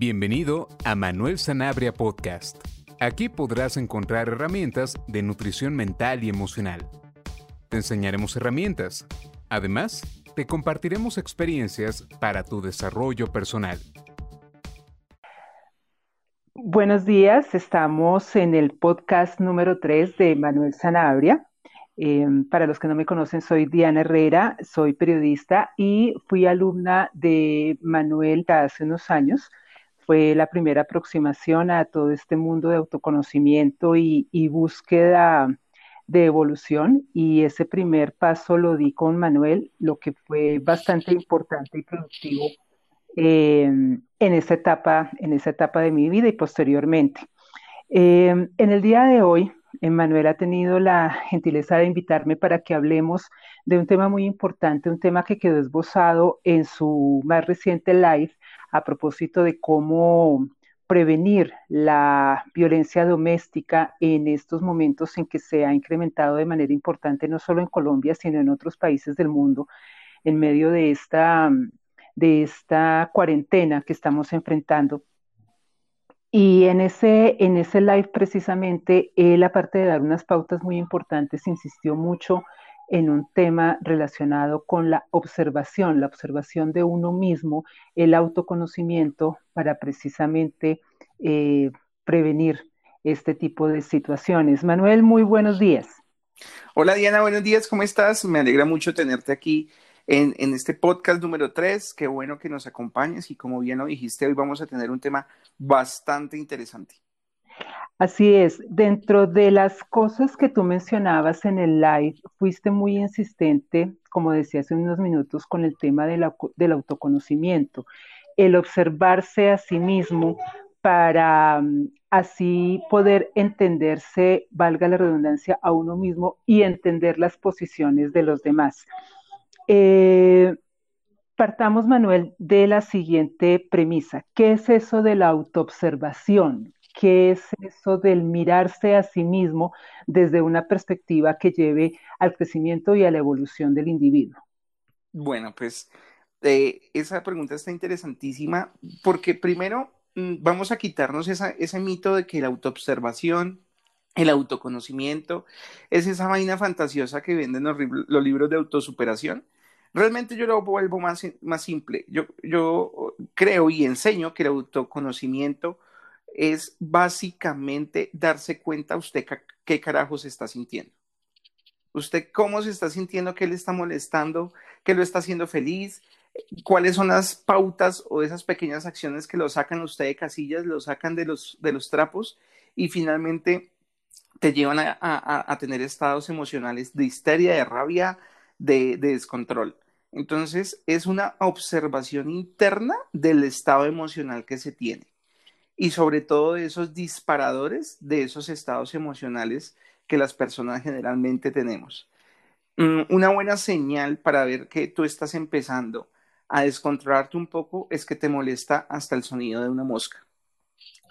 Bienvenido a Manuel Sanabria Podcast. Aquí podrás encontrar herramientas de nutrición mental y emocional. Te enseñaremos herramientas. Además, te compartiremos experiencias para tu desarrollo personal. Buenos días, estamos en el podcast número 3 de Manuel Sanabria. Em, para los que no me conocen, soy Diana Herrera, soy periodista y fui alumna de Manuel hace unos años. Fue la primera aproximación a todo este mundo de autoconocimiento y, búsqueda de evolución y ese primer paso lo di con Manuel, lo que fue bastante importante y productivo em, en esa etapa, en esa etapa de mi vida y posteriormente. Em, en el día de hoy Manuel ha tenido la gentileza de invitarme para que hablemos de un tema muy importante, un tema que quedó esbozado en su más reciente live a propósito de cómo prevenir la violencia doméstica en estos momentos en que se ha incrementado de manera importante no solo en Colombia, sino en otros países del mundo, en medio de esta, de esta cuarentena que estamos enfrentando y en ese, en ese live precisamente, él, aparte de dar unas pautas muy importantes, insistió mucho en un tema relacionado con la observación, la observación de uno mismo, el autoconocimiento para precisamente eh, prevenir este tipo de situaciones. Manuel, muy buenos días. Hola Diana, buenos días, ¿cómo estás? Me alegra mucho tenerte aquí en, este podcast número 3. Qué bueno que nos acompañes y como bien lo dijiste, hoy vamos a tener un tema bastante interesante. Así es, dentro de las cosas que tú mencionabas en el live, fuiste muy insistente, como decía hace unos minutos, con el tema del autoconocimiento, el observarse a sí mismo para mm, así poder entenderse, valga la redundancia, a uno mismo y entender las posiciones de los demás. Eh, partamos, Manuel, de la siguiente premisa. ¿Qué es eso de la autoobservación? ¿Qué es eso del mirarse a sí mismo desde una perspectiva que lleve al crecimiento y a la evolución del individuo? Bueno, pues eh, esa pregunta está interesantísima porque primero mm, vamos a quitarnos ese mito de que la autoobservación, el autoconocimiento, es esa vaina fantasiosa que venden los libros de autosuperación Realmente yo lo vuelvo más, más simple. Yo, yo creo y enseño que el autoconocimiento es básicamente darse cuenta usted qué carajo se está sintiendo. Usted cómo se está sintiendo, qué le está molestando, qué lo está haciendo feliz, cuáles son las pautas o esas pequeñas acciones que lo sacan usted de casillas, lo sacan de los, de los trapos y finalmente te llevan a, a tener estados emocionales de histeria, de rabia, de, descontrol. Entonces, es una observación interna del estado emocional que se tiene y sobre todo de esos disparadores de esos estados emocionales que las personas generalmente tenemos. Mm, una buena señal para ver que tú estás empezando a descontrolarte un poco es que te molesta hasta el sonido de una mosca.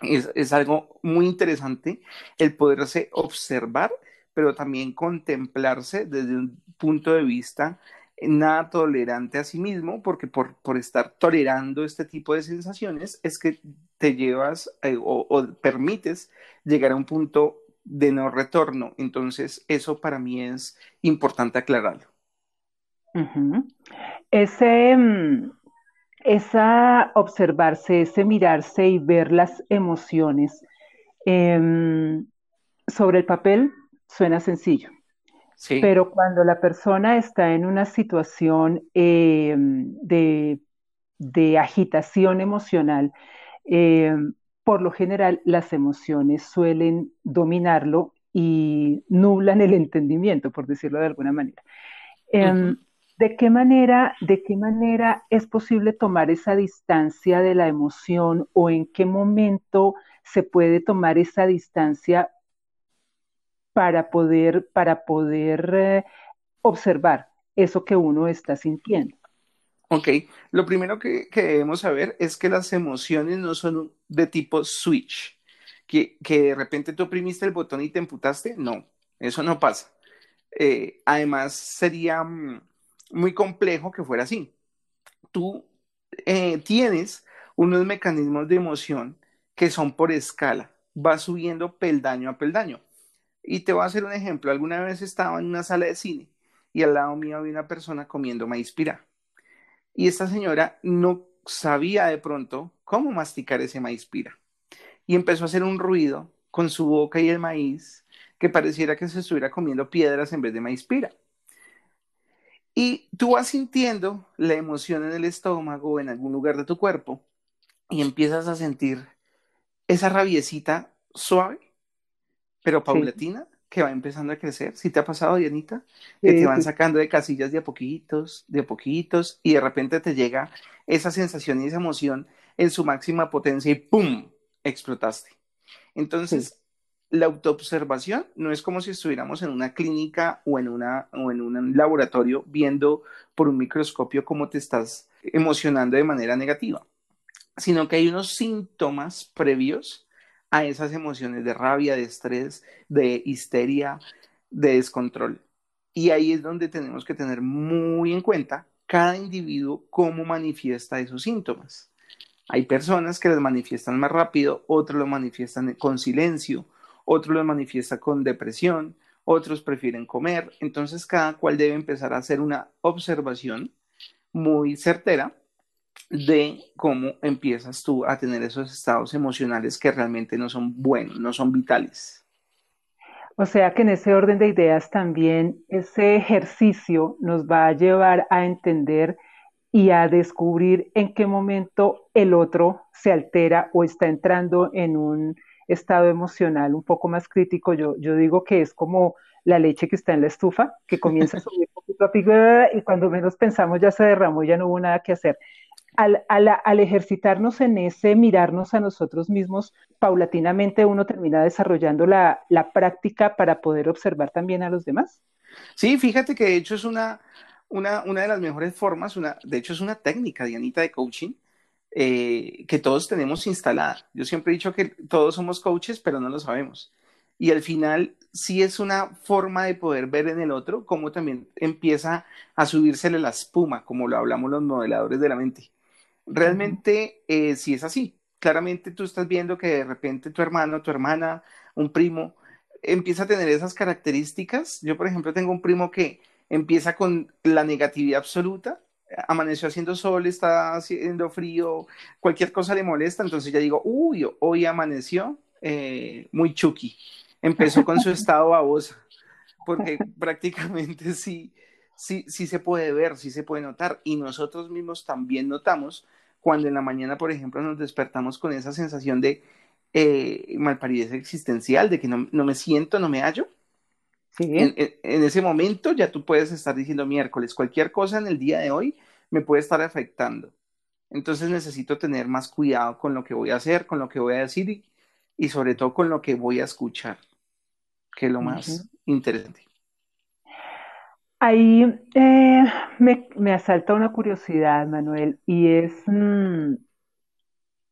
Es, es algo muy interesante el poderse observar pero también contemplarse desde un punto de vista nada tolerante a sí mismo, porque por, por estar tolerando este tipo de sensaciones es que te llevas eh, o, permites llegar a un punto de no retorno. Entonces, eso para mí es importante aclararlo. Ese, mm, esa observarse, ese mirarse y ver las emociones em, sobre el papel suena sencillo. Pero cuando la persona está en una situación eh, de, agitación emocional, eh, por lo general las emociones suelen dominarlo y nublan el entendimiento, por decirlo de alguna manera. Em, ¿De qué manera, de qué manera es posible tomar esa distancia de la emoción o en qué momento se puede tomar esa distancia para poder, para poder eh, observar eso que uno está sintiendo. Ok, lo primero que, debemos saber es que las emociones no son de tipo switch, que, de repente tú oprimiste el botón y te emputaste, no, eso no pasa. Eh, además, sería mm, muy complejo que fuera así. Tú eh, tienes unos mecanismos de emoción que son por escala, va subiendo peldaño a peldaño. Y te voy a hacer un ejemplo. Alguna vez estaba en una sala de cine y al lado mío había una persona comiendo maíz pira. Y esta señora no sabía de pronto cómo masticar ese maíz pira. Y empezó a hacer un ruido con su boca y el maíz que pareciera que se estuviera comiendo piedras en vez de maíz pira. Y tú vas sintiendo la emoción en el estómago o en algún lugar de tu cuerpo y empiezas a sentir esa rabiecita suave, pero paulatina, que va empezando a crecer. ¿Sí te ha pasado, Dianita? Que te van sacando de casillas de a poquitos, de a poquitos, y de repente te llega esa sensación y esa emoción en su máxima potencia y ¡pum! explotaste. Entonces, la autoobservación no es como si estuviéramos en una clínica o en, una, o en un laboratorio viendo por un microscopio cómo te estás emocionando de manera negativa, sino que hay unos síntomas previos a esas emociones de rabia, de estrés, de histeria, de descontrol. Y ahí es donde tenemos que tener muy en cuenta cada individuo cómo manifiesta esos síntomas. Hay personas que los manifiestan más rápido, otros lo manifiestan con silencio, otros lo manifiestan con depresión, otros prefieren comer. Entonces cada cual debe empezar a hacer una observación muy certera de cómo empiezas tú a tener esos estados emocionales que realmente no son buenos, no son vitales. O sea que en ese orden de ideas también ese ejercicio nos va a llevar a entender y a descubrir en qué momento el otro se altera o está entrando en un estado emocional un poco más crítico. Yo, yo digo que es como la leche que está en la estufa, que comienza a subir poquito a poquito y cuando menos pensamos ya se derramó, ya no hubo nada que hacer. Al, ejercitarnos en ese mirarnos a nosotros mismos, paulatinamente uno termina desarrollando la, la práctica para poder observar también a los demás. Sí, fíjate que de hecho es una, una, una de las mejores formas, una, de hecho es una técnica, Dianita, de coaching, eh, que todos tenemos instalada. Yo siempre he dicho que todos somos coaches, pero no lo sabemos. Y al final sí es una forma de poder ver en el otro cómo también empieza a subírsele la espuma, como lo hablamos los modeladores de la mente. Realmente eh, sí es así. Claramente tú estás viendo que de repente tu hermano, tu hermana, un primo, empieza a tener esas características. Yo, por ejemplo, tengo un primo que empieza con la negatividad absoluta, amaneció haciendo sol, está haciendo frío, cualquier cosa le molesta, entonces ya digo, uy, hoy amaneció eh, muy chucky. Empezó con su estado babosa, porque prácticamente sí, sí, sí se puede ver, sí se puede notar, y nosotros mismos también notamos cuando en la mañana, por ejemplo, nos despertamos con esa sensación de eh, malparidez existencial, de que no, no me siento, no me hallo, en, ese momento ya tú puedes estar diciendo miércoles, cualquier cosa en el día de hoy me puede estar afectando. Entonces necesito tener más cuidado con lo que voy a hacer, con lo que voy a decir y, sobre todo con lo que voy a escuchar, que es lo más interesante. Ahí eh, me, me, asalta una curiosidad, Manuel, y es mm,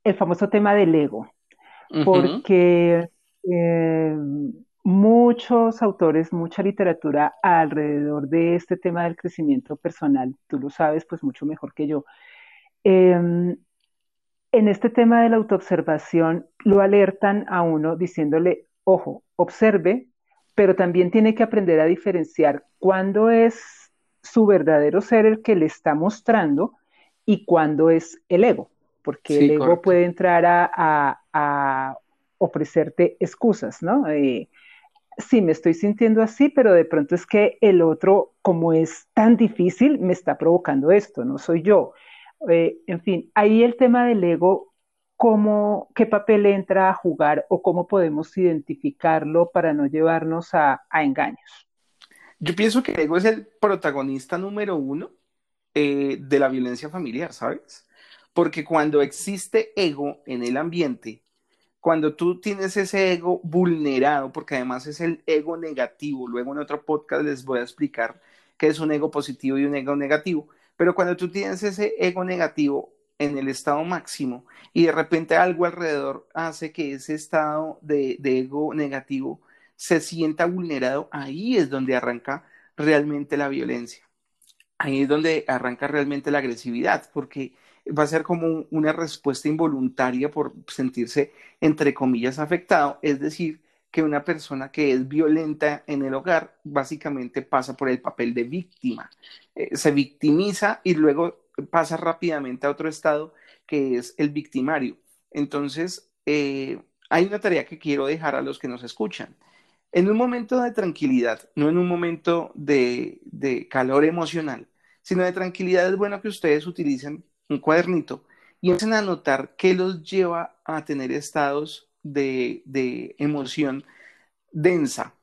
el famoso tema del ego, porque eh, muchos autores, mucha literatura alrededor de este tema del crecimiento personal. Tú lo sabes pues mucho mejor que yo. Em, en este tema de la autoobservación lo alertan a uno diciéndole, ojo, observe, pero también tiene que aprender a diferenciar cuándo es su verdadero ser el que le está mostrando y cuándo es el ego, porque el ego puede entrar a, ofrecerte excusas, ¿no? Eh, sí, me estoy sintiendo así, pero de pronto es que el otro, como es tan difícil, me está provocando esto, no soy yo. Eh, en fin, ahí el tema del ego, ¿cómo, ¿qué papel entra a jugar o cómo podemos identificarlo para no llevarnos a, engaños? Yo pienso que el ego es el protagonista número uno eh, de la violencia familiar, ¿sabes? Porque cuando existe ego en el ambiente, cuando tú tienes ese ego vulnerado, porque además es el ego negativo, luego en otro podcast les voy a explicar qué es un ego positivo y un ego negativo, pero cuando tú tienes ese ego negativo en el estado máximo y de repente algo alrededor hace que ese estado de, ego negativo se sienta vulnerado, ahí es donde arranca realmente la violencia. Ahí es donde arranca realmente la agresividad, porque va a ser como una respuesta involuntaria por sentirse, entre comillas, afectado, es decir, que una persona que es violenta en el hogar básicamente pasa por el papel de víctima, eh, se victimiza y luego pasa rápidamente a otro estado que es el victimario. Entonces, eh, hay una tarea que quiero dejar a los que nos escuchan. En un momento de tranquilidad, no en un momento de, calor emocional, sino de tranquilidad, es bueno que ustedes utilicen un cuadernito y empiecen a notar qué los lleva a tener estados de, de emoción densa.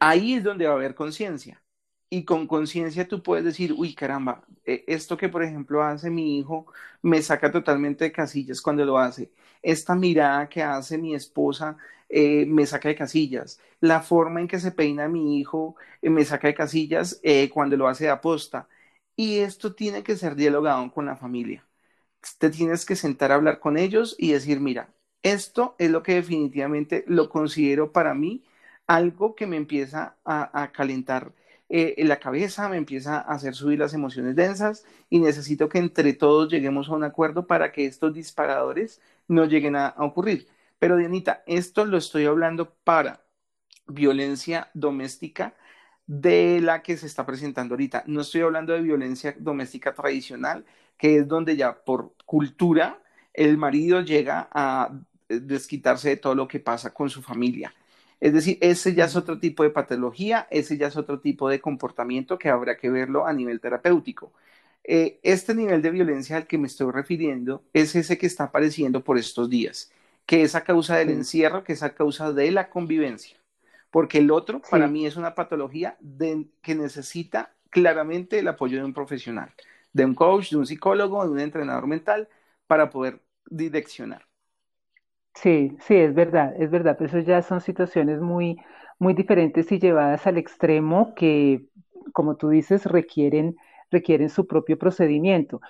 Ahí es donde va a haber conciencia y con conciencia tú puedes decir, uy, caramba, e, esto que por ejemplo hace mi hijo me saca totalmente de casillas cuando lo hace. Esta mirada que hace mi esposa eh, me saca de casillas. La forma en que se peina mi hijo eh, me saca de casillas eh, cuando lo hace de aposta. Y esto tiene que ser dialogado con la familia. Te tienes que sentar a hablar con ellos y decir, mira, esto es lo que definitivamente lo considero para mí algo que me empieza a calentar eh, en la cabeza, me empieza a hacer subir las emociones densas y necesito que entre todos lleguemos a un acuerdo para que estos disparadores no lleguen a, ocurrir. Pero Dianita, esto lo estoy hablando para violencia doméstica de la que se está presentando ahorita. No estoy hablando de violencia doméstica tradicional, que es donde ya por cultura el marido llega a desquitarse de todo lo que pasa con su familia. Es decir, ese ya es otro tipo de patología, ese ya es otro tipo de comportamiento que habrá que verlo a nivel terapéutico. Eh, este nivel de violencia al que me estoy refiriendo es ese que está apareciendo por estos días, que es a causa del encierro, que es a causa de la convivencia. Porque el otro, para mí, es una patología que necesita claramente el apoyo de un profesional, de un coach, de un psicólogo, de un entrenador mental, para poder direccionar. Sí, sí, es verdad, es verdad, pero eso ya son situaciones muy, muy diferentes y llevadas al extremo que, como tú dices, requieren, requieren su propio procedimiento.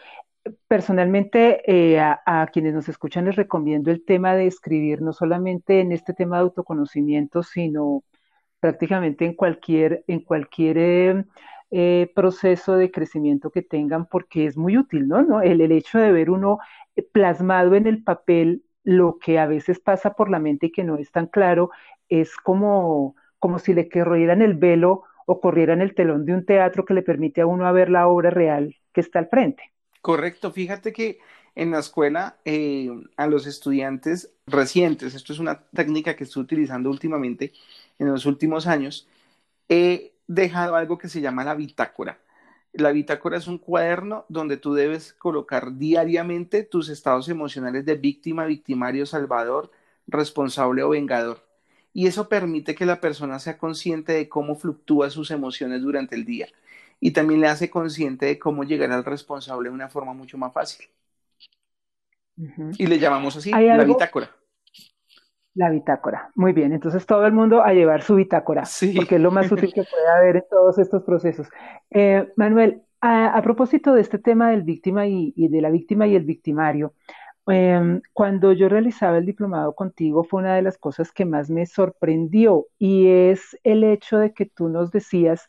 Personalmente, eh, a, quienes nos escuchan les recomiendo el tema de escribir, no solamente en este tema de autoconocimiento, sino prácticamente en cualquier, en cualquier eh, eh, proceso de crecimiento que tengan, porque es muy útil, ¿no? ¿no? El, el hecho de ver uno plasmado en el papel lo que a veces pasa por la mente y que no es tan claro es como, como si le corrieran el velo o corrieran el telón de un teatro que le permite a uno a ver la obra real que está al frente. Correcto, fíjate que en la escuela eh, a los estudiantes recientes, esto es una técnica que estoy utilizando últimamente en los últimos años, he dejado algo que se llama la bitácora. La bitácora es un cuaderno donde tú debes colocar diariamente tus estados emocionales de víctima, victimario, salvador, responsable o vengador. Y eso permite que la persona sea consciente de cómo fluctúan sus emociones durante el día. Y también le hace consciente de cómo llegar al responsable de una forma mucho más fácil. Y le llamamos así la bitácora. La bitácora. Muy bien, entonces todo el mundo a llevar su bitácora, porque es lo más útil que puede haber en todos estos procesos. Eh, Manuel, a, propósito de este tema del víctima y, de la víctima y el victimario, em, cuando yo realizaba el diplomado contigo fue una de las cosas que más me sorprendió y es el hecho de que tú nos decías,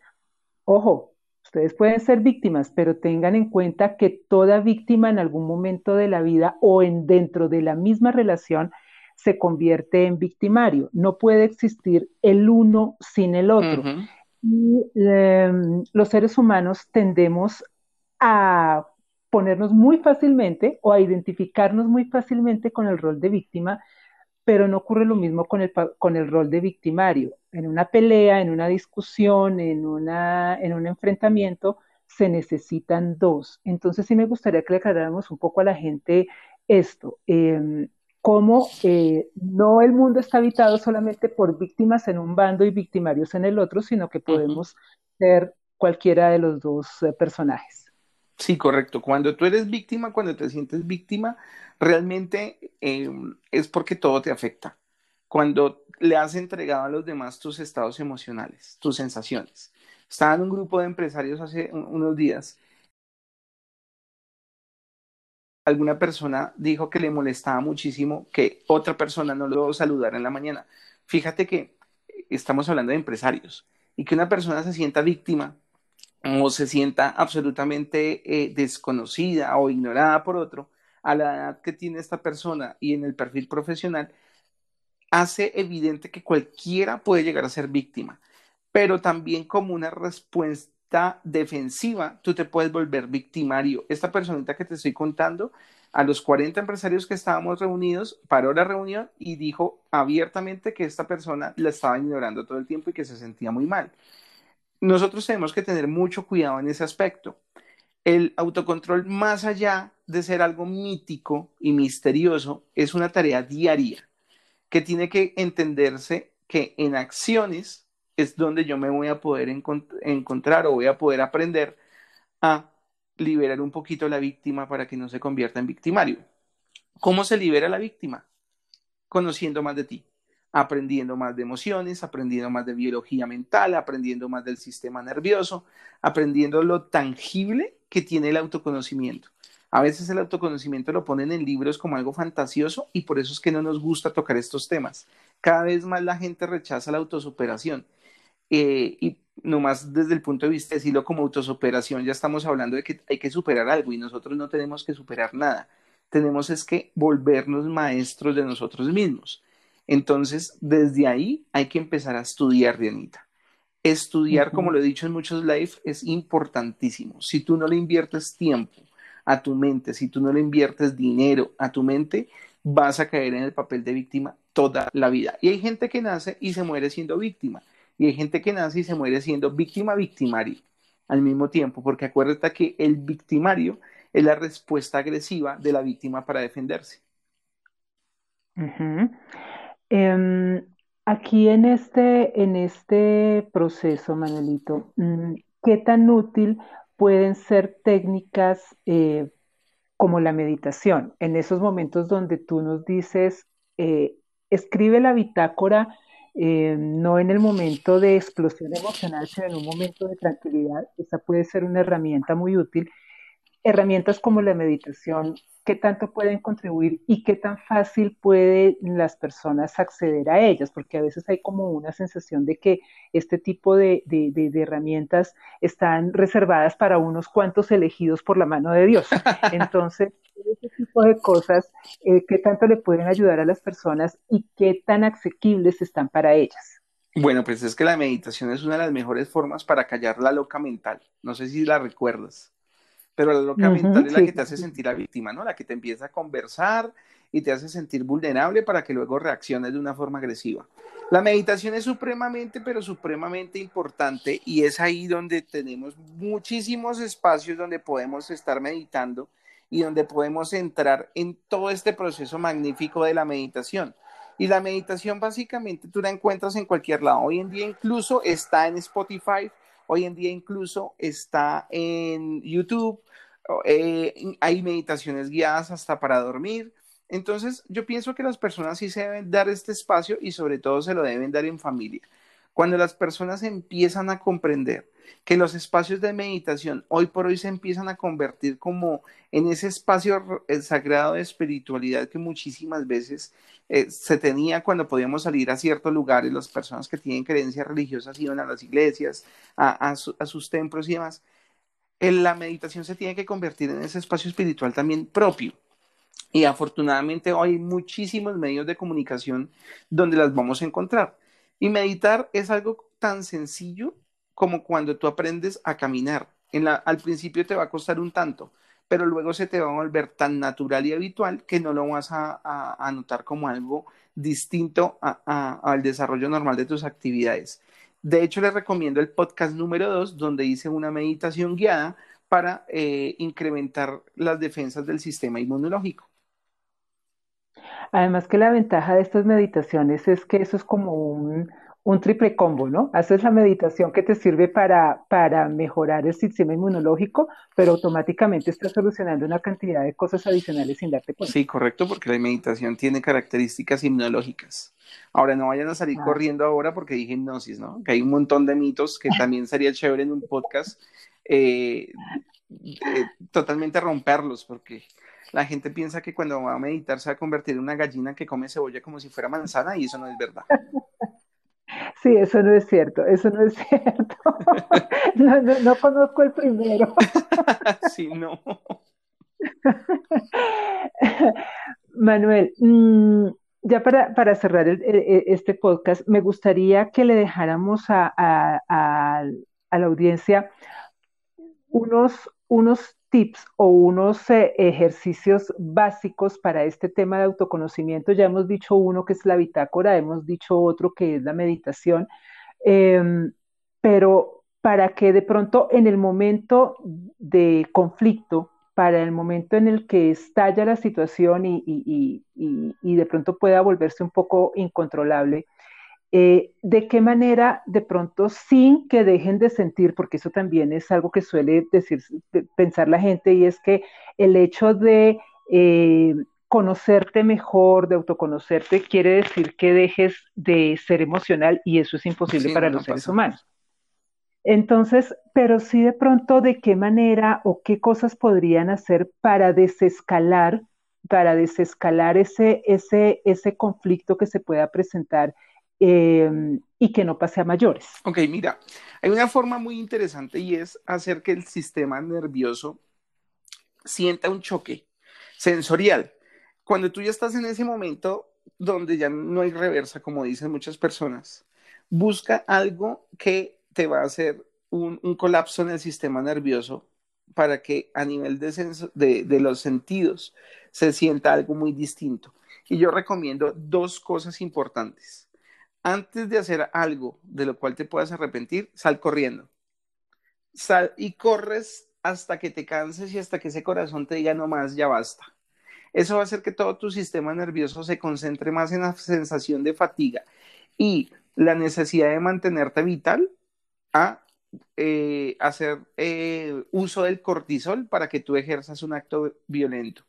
ojo, ustedes pueden ser víctimas, pero tengan en cuenta que toda víctima en algún momento de la vida o en dentro de la misma relación se convierte en victimario. No puede existir el uno sin el otro. Y em, los seres humanos tendemos a ponernos muy fácilmente o a identificarnos muy fácilmente con el rol de víctima, pero no ocurre lo mismo con el, con el rol de victimario. En una pelea, en una discusión, en, una, en un enfrentamiento, se necesitan dos. Entonces sí me gustaría que le aclaráramos un poco a la gente esto. Em, cómo eh, no el mundo está habitado solamente por víctimas en un bando y victimarios en el otro, sino que podemos ser cualquiera de los dos eh, personajes. Sí, correcto. Cuando tú eres víctima, cuando te sientes víctima, realmente em, es porque todo te afecta. Cuando le has entregado a los demás tus estados emocionales, tus sensaciones. Estaba en un grupo de empresarios hace unos días alguna persona dijo que le molestaba muchísimo que otra persona no lo saludara en la mañana. Fíjate que estamos hablando de empresarios y que una persona se sienta víctima o se sienta absolutamente eh, desconocida o ignorada por otro, a la edad que tiene esta persona y en el perfil profesional, hace evidente que cualquiera puede llegar a ser víctima, pero también como una respuesta defensiva, tú te puedes volver victimario. Esta personita que te estoy contando, a los 40 empresarios que estábamos reunidos, paró la reunión y dijo abiertamente que esta persona la estaba ignorando todo el tiempo y que se sentía muy mal. Nosotros tenemos que tener mucho cuidado en ese aspecto. El autocontrol, más allá de ser algo mítico y misterioso, es una tarea diaria que tiene que entenderse que en acciones es donde yo me voy a poder encontrar o voy a poder aprender a liberar un poquito a la víctima para que no se convierta en victimario. ¿Cómo se libera la víctima? Conociendo más de ti, aprendiendo más de emociones, aprendiendo más de biología mental, aprendiendo más del sistema nervioso, aprendiendo lo tangible que tiene el autoconocimiento. A veces el autoconocimiento lo ponen en libros como algo fantasioso y por eso es que no nos gusta tocar estos temas. Cada vez más la gente rechaza la autosuperación. Eh, y nomás desde el punto de vista de decirlo como autosuperación, ya estamos hablando de que hay que superar algo y nosotros no tenemos que superar nada. Tenemos es que volvernos maestros de nosotros mismos. Entonces, desde ahí hay que empezar a estudiar, Dianita. Estudiar, como lo he dicho en muchos live, es importantísimo. Si tú no le inviertes tiempo, a tu mente, si tú no le inviertes dinero a tu mente, vas a caer en el papel de víctima toda la vida. Y hay gente que nace y se muere siendo víctima. Y hay gente que nace y se muere siendo víctima victimario al mismo tiempo, porque acuérdate que el victimario es la respuesta agresiva de la víctima para defenderse. Em, aquí en este, en este proceso, Manuelito, mm, ¿qué tan útil pueden ser técnicas eh, como la meditación, en esos momentos donde tú nos dices, eh, escribe la bitácora, eh, no en el momento de explosión emocional, sino en un momento de tranquilidad, esa puede ser una herramienta muy útil. Herramientas como la meditación qué tanto pueden contribuir y qué tan fácil pueden las personas acceder a ellas, porque a veces hay como una sensación de que este tipo de, herramientas están reservadas para unos cuantos elegidos por la mano de Dios. Entonces, ese tipo de cosas, eh, qué tanto le pueden ayudar a las personas y qué tan asequibles están para ellas. Bueno, pues es que la meditación es una de las mejores formas para callar la loca mental. No sé si la recuerdas pero la loca mental es la que te hace sentir la víctima, ¿no? La que te empieza a conversar y te hace sentir vulnerable para que luego reacciones de una forma agresiva. La meditación es supremamente, pero supremamente importante y es ahí donde tenemos muchísimos espacios donde podemos estar meditando y donde podemos entrar en todo este proceso magnífico de la meditación. Y la meditación básicamente tú la encuentras en cualquier lado. Hoy en día incluso está en Spotify, hoy en día incluso está en YouTube, eh, hay meditaciones guiadas hasta para dormir. Entonces, yo pienso que las personas sí se deben dar este espacio y sobre todo se lo deben dar en familia. Cuando las personas empiezan a comprender que los espacios de meditación hoy por hoy se empiezan a convertir como en ese espacio sagrado de espiritualidad que muchísimas veces eh, se tenía cuando podíamos salir a ciertos lugares, las personas que tienen creencias religiosas iban a las iglesias, a sus templos y demás la meditación se tiene que convertir en ese espacio espiritual también propio. Y afortunadamente hoy hay muchísimos medios de comunicación donde las vamos a encontrar. Y meditar es algo tan sencillo como cuando tú aprendes a caminar. En la, al principio te va a costar un tanto, pero luego se te va a volver tan natural y habitual que no lo vas a, a, notar como algo distinto al desarrollo normal de tus actividades. De hecho, les recomiendo el podcast número 2, donde hice una meditación guiada para eh, incrementar las defensas del sistema inmunológico. Además que la ventaja de estas meditaciones es que eso es como un, un triple combo, ¿no? Haces la meditación que te sirve para, para mejorar el sistema inmunológico, pero automáticamente estás solucionando una cantidad de cosas adicionales sin darte cuenta. Sí, correcto, porque la meditación tiene características inmunológicas. Ahora, no vayan a salir ah. corriendo ahora porque dije hipnosis, ¿no? Que hay un montón de mitos que también sería chévere en un podcast eh, eh, totalmente romperlos, porque la gente piensa que cuando va a meditar se va a convertir en una gallina que come cebolla como si fuera manzana y eso no es verdad. Sí, eso no es cierto, eso no es cierto. No, conozco el primero. Sí, no. Manuel, mm, ya para, cerrar este podcast, me gustaría que le dejáramos a, la audiencia unos, unos tips o unos eh, ejercicios básicos para este tema de autoconocimiento. Ya hemos dicho uno que es la bitácora, hemos dicho otro que es la meditación, em, pero para que de pronto en el momento de conflicto, para el momento en el que estalla la situación y de pronto pueda volverse un poco incontrolable, eh, de qué manera de pronto sin que dejen de sentir, porque eso también es algo que suele decir, pensar la gente, y es que el hecho de eh, conocerte mejor, de autoconocerte, quiere decir que dejes de ser emocional y eso es imposible para los seres humanos. Entonces, pero sí de pronto de qué manera o qué cosas podrían hacer para desescalar, para desescalar ese, ese, ese conflicto que se pueda presentar Em, y que no pase a mayores. Ok, mira, hay una forma muy interesante y es hacer que el sistema nervioso sienta un choque sensorial. Cuando tú ya estás en ese momento donde ya no hay reversa, como dicen muchas personas, busca algo que te va a hacer un, colapso en el sistema nervioso para que a nivel de, de los sentidos se sienta algo muy distinto. Y yo recomiendo dos cosas importantes antes de hacer algo de lo cual te puedas arrepentir, sal corriendo. Sal y corres hasta que te canses y hasta que ese corazón te diga no más, ya basta. Eso va a hacer que todo tu sistema nervioso se concentre más en la sensación de fatiga y la necesidad de mantenerte vital a eh, hacer eh, uso del cortisol para que tú ejerzas un acto violento.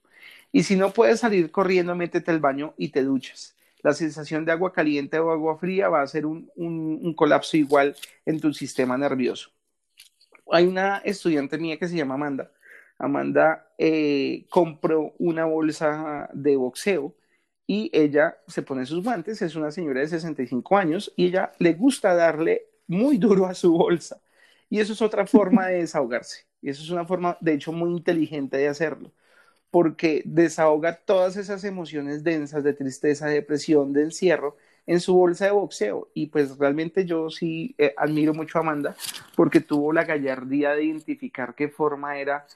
Y si no puedes salir corriendo, métete al baño y te duchas la sensación de agua caliente o agua fría va a ser un, colapso igual en tu sistema nervioso. Hay una estudiante mía que se llama Amanda. Amanda eh, compró una bolsa de boxeo y ella se pone sus guantes, es una señora de 65 años y ella le gusta darle muy duro a su bolsa. Y eso es otra forma de desahogarse. Y eso es una forma, de hecho, muy inteligente de hacerlo porque desahoga todas esas emociones densas de tristeza, de depresión, de encierro en su bolsa de boxeo. Y pues realmente yo sí eh, admiro mucho a Amanda porque tuvo la gallardía de identificar qué forma era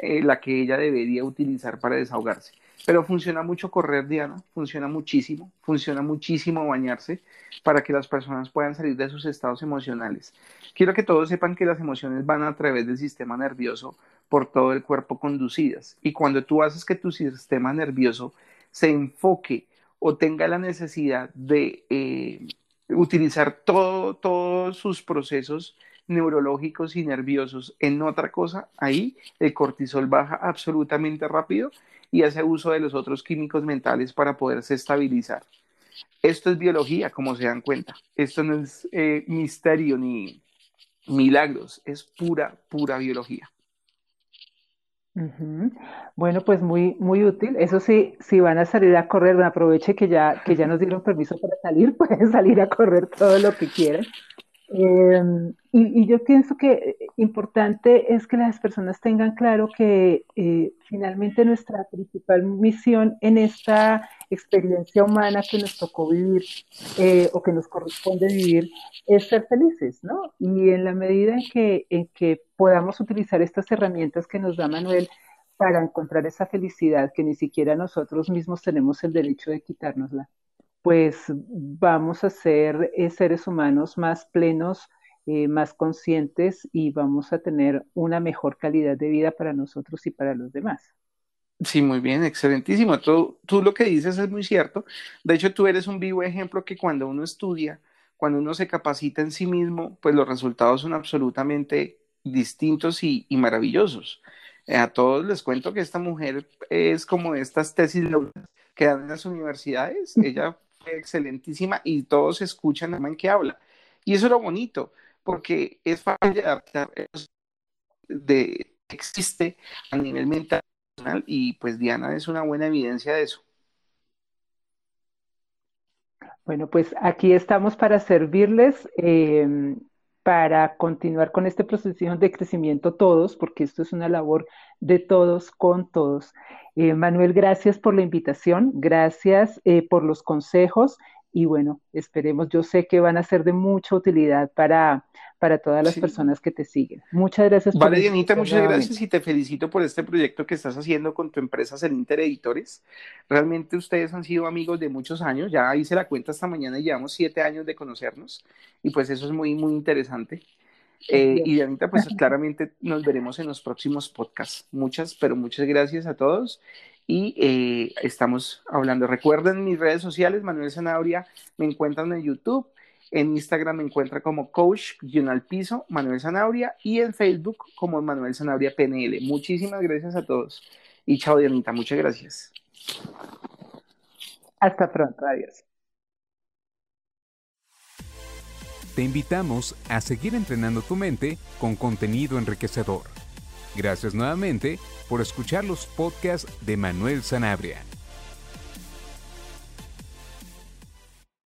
eh, la que ella debería utilizar para desahogarse. Pero funciona mucho correr, Diana, funciona muchísimo, funciona muchísimo bañarse para que las personas puedan salir de sus estados emocionales. Quiero que todos sepan que las emociones van a través del sistema nervioso por todo el cuerpo conducidas. Y cuando tú haces que tu sistema nervioso se enfoque o tenga la necesidad de eh, utilizar todo, todos sus procesos neurológicos y nerviosos en otra cosa, ahí el cortisol baja absolutamente rápido y hace uso de los otros químicos mentales para poderse estabilizar. Esto es biología, como se dan cuenta. Esto no es eh, misterio ni milagros, es pura, pura biología. Bueno, pues muy, muy útil. Eso sí, si van a salir a correr, aproveche que ya, que ya nos dieron permiso para salir, pueden salir a correr todo lo que quieran. Em, y, yo pienso que eh, importante es que las personas tengan claro que eh, finalmente nuestra principal misión en esta experiencia humana que nos tocó vivir eh, o que nos corresponde vivir es ser felices, ¿no? Y en la medida en que, en que podamos utilizar estas herramientas que nos da Manuel para encontrar esa felicidad que ni siquiera nosotros mismos tenemos el derecho de quitárnosla pues vamos a ser eh, seres humanos más plenos, eh, más conscientes y vamos a tener una mejor calidad de vida para nosotros y para los demás. Sí, muy bien, excelentísimo. Tú, tú lo que dices es muy cierto. De hecho, tú eres un vivo ejemplo que cuando uno estudia, cuando uno se capacita en sí mismo, pues los resultados son absolutamente distintos y, maravillosos. Eh, a todos les cuento que esta mujer es como estas tesis que dan en las universidades. Ella excelentísima y todos escuchan la man que habla. Y eso es lo bonito, porque es fácil de adaptar de existe a nivel mental y pues Diana es una buena evidencia de eso. Bueno, pues aquí estamos para servirles, em, para continuar con este proceso de crecimiento todos, porque esto es una labor de todos con todos. Eh, Manuel, gracias por la invitación, gracias eh, por los consejos y bueno, esperemos, yo sé que van a ser de mucha utilidad para, para todas las personas que te siguen. Muchas gracias. Vale, Dianita, muchas gracias y te felicito por este proyecto que estás haciendo con tu empresa Celinter Editores. Realmente ustedes han sido amigos de muchos años, ya hice la cuenta esta mañana y llevamos siete años de conocernos y pues eso es muy, muy interesante. Eh, y Dianita, pues claramente nos veremos en los próximos podcasts. Muchas, pero muchas gracias a todos y eh, estamos hablando. Recuerden mis redes sociales, Manuel Zanabria, me encuentran en YouTube, en Instagram me encuentra como coach al piso, Manuel Zanabria, y en Facebook como Manuel Zanabria PNL. Muchísimas gracias a todos. Y chao, Dianita, muchas gracias. Hasta pronto, adiós. Te invitamos a seguir entrenando tu mente con contenido enriquecedor. Gracias nuevamente por escuchar los podcasts de Manuel Sanabria.